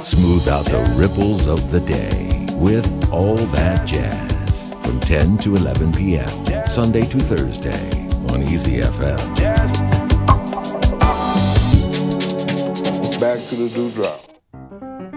Smooth out the ripples of the day with all that jazz from 10 to 11 p.m. Sunday to Thursday on Easy FM. Back to the dewdrop.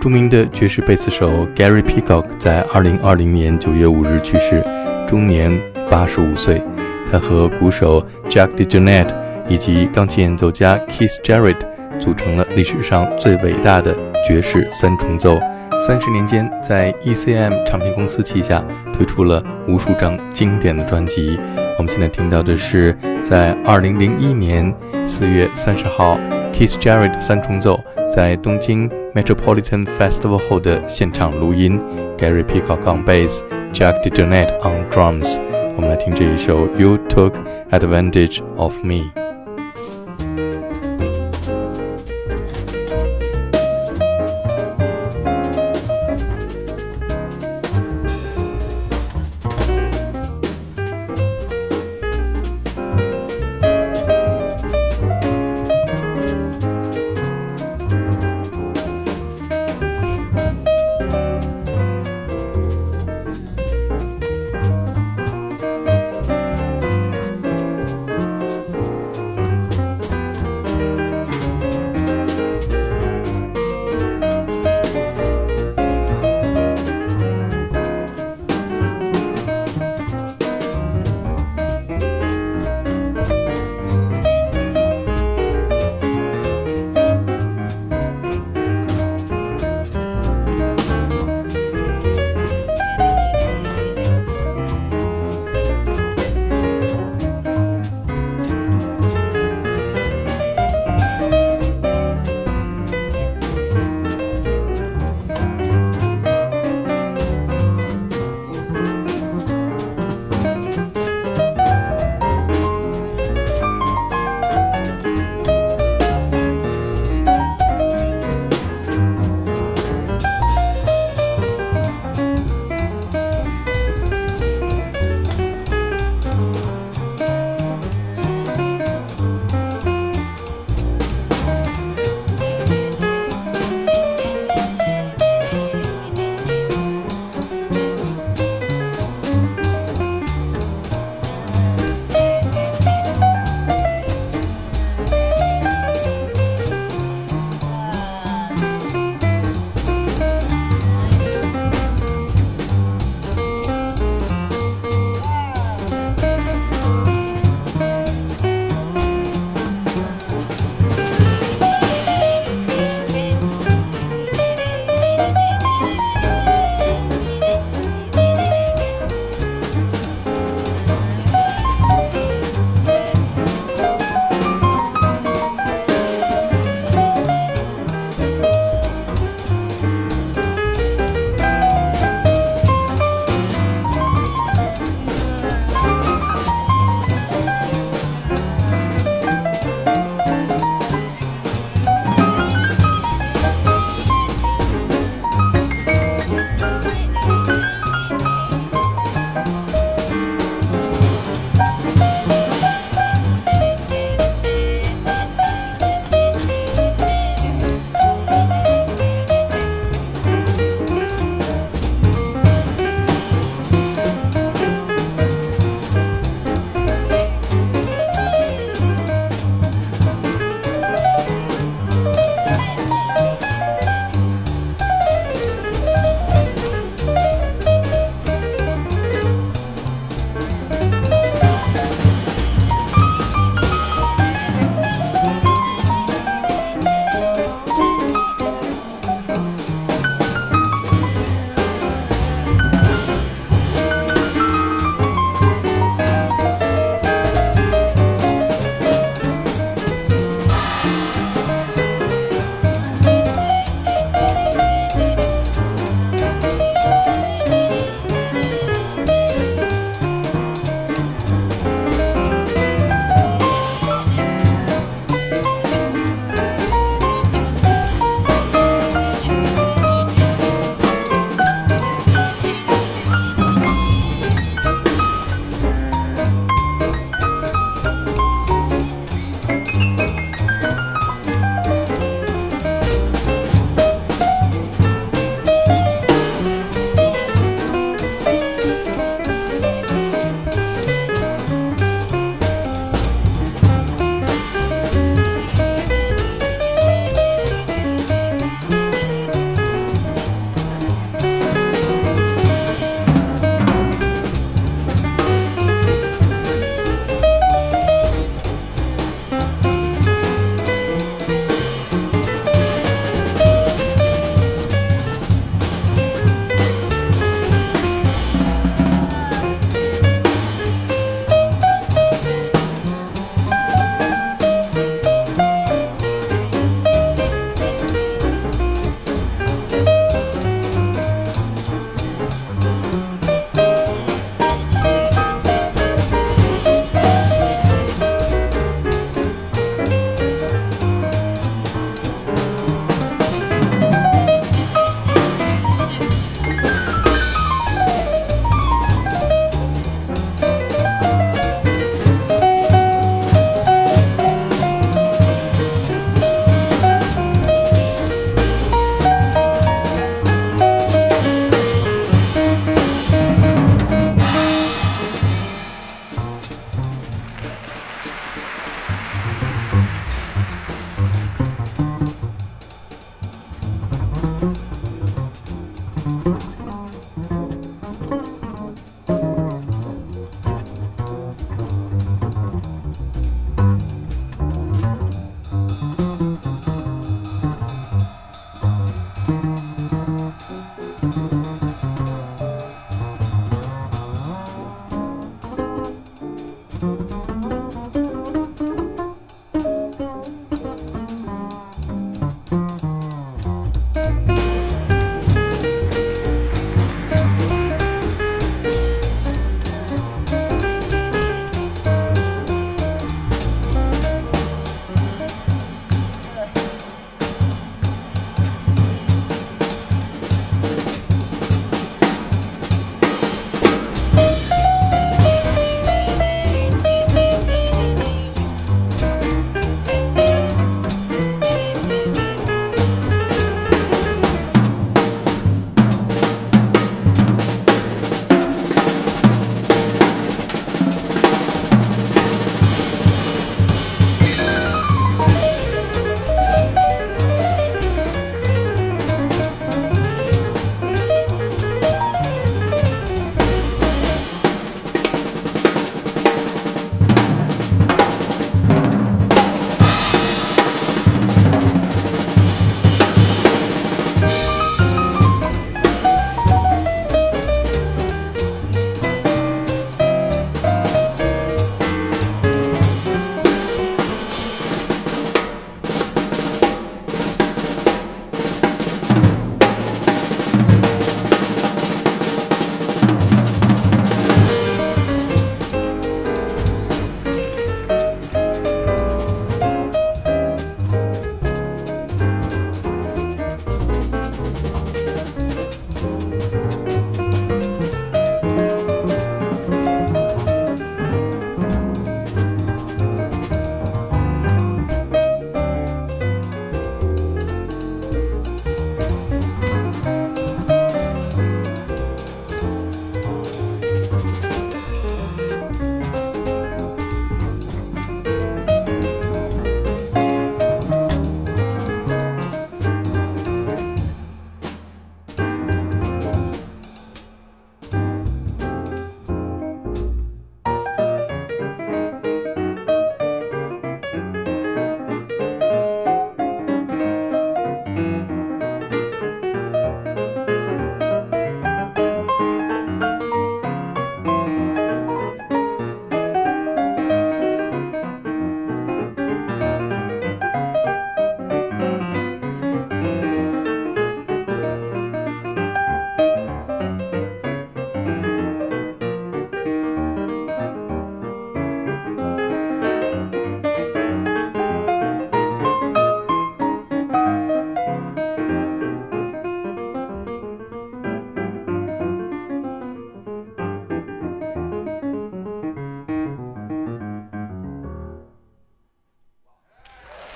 着名的爵士贝斯手 Gary Peacock 在2020年9月5日去世，终年85岁。他和鼓手 Jack DeJohnette 以及钢琴演奏家 Keith Jarrett 组成了历史上最伟大的爵士三重奏。三十年间，在 ECM 唱片公司旗下推出了无数张经典的专辑。我们现在听到的是在2001年4月30号 Keith Jarrett 三重奏在东京 Metropolitan Festival 后的现场录音。Gary Peacock on bass，Jack DeJohnette on drums。我们来听这一首《You Took Advantage of Me》。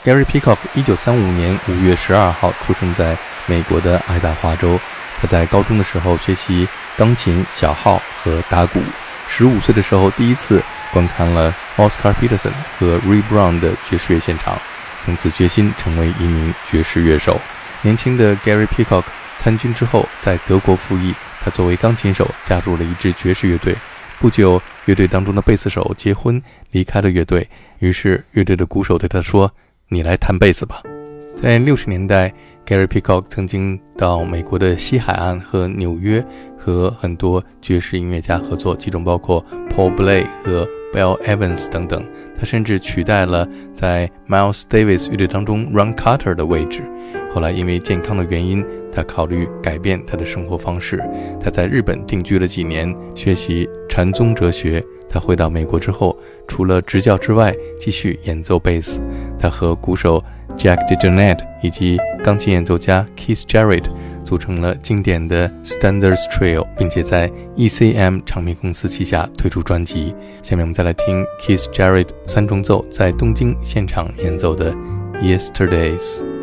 Gary Peacock 一九三五年五月十二号出生在美国的爱达华州。他在高中的时候学习钢琴、小号和打鼓。十五岁的时候，第一次观看了 Oscar Peterson 和 Ray Brown 的爵士乐现场，从此决心成为一名爵士乐手。年轻的 Gary Peacock 参军之后，在德国服役。他作为钢琴手加入了一支爵士乐队。不久，乐队当中的贝斯手结婚，离开了乐队。于是，乐队的鼓手对他说：“你来弹贝斯吧。”在六十年代，Gary Peacock 曾经到美国的西海岸和纽约和很多爵士音乐家合作，其中包括 Paul Bley 和 Bill Evans 等等。他甚至取代了在 Miles Davis 乐队当中 Ron Carter 的位置。后来因为健康的原因，他考虑改变他的生活方式。他在日本定居了几年，学习禅宗哲学。他回到美国之后，除了执教之外，继续演奏贝斯。他和鼓手。Jack DeJohnette 以及钢琴演奏家 Keith Jarrett 组成了经典的 Standards Trio，并且在 ECM 唱片公司旗下推出专辑。下面我们再来听 Keith Jarrett 三重奏在东京现场演奏的 Yesterdays。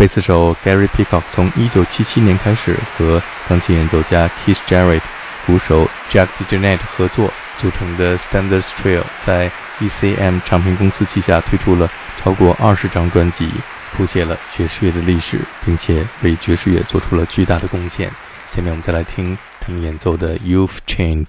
贝斯手 Gary Peacock 从1977年开始和钢琴演奏家 Keith Jarrett、鼓手 Jack DeJohnette 合作组成的 Standards Trio，在 ECM 唱片公司旗下推出了超过二十张专辑，谱写了爵士乐的历史，并且为爵士乐做出了巨大的贡献。下面我们再来听他们演奏的《You've Changed》。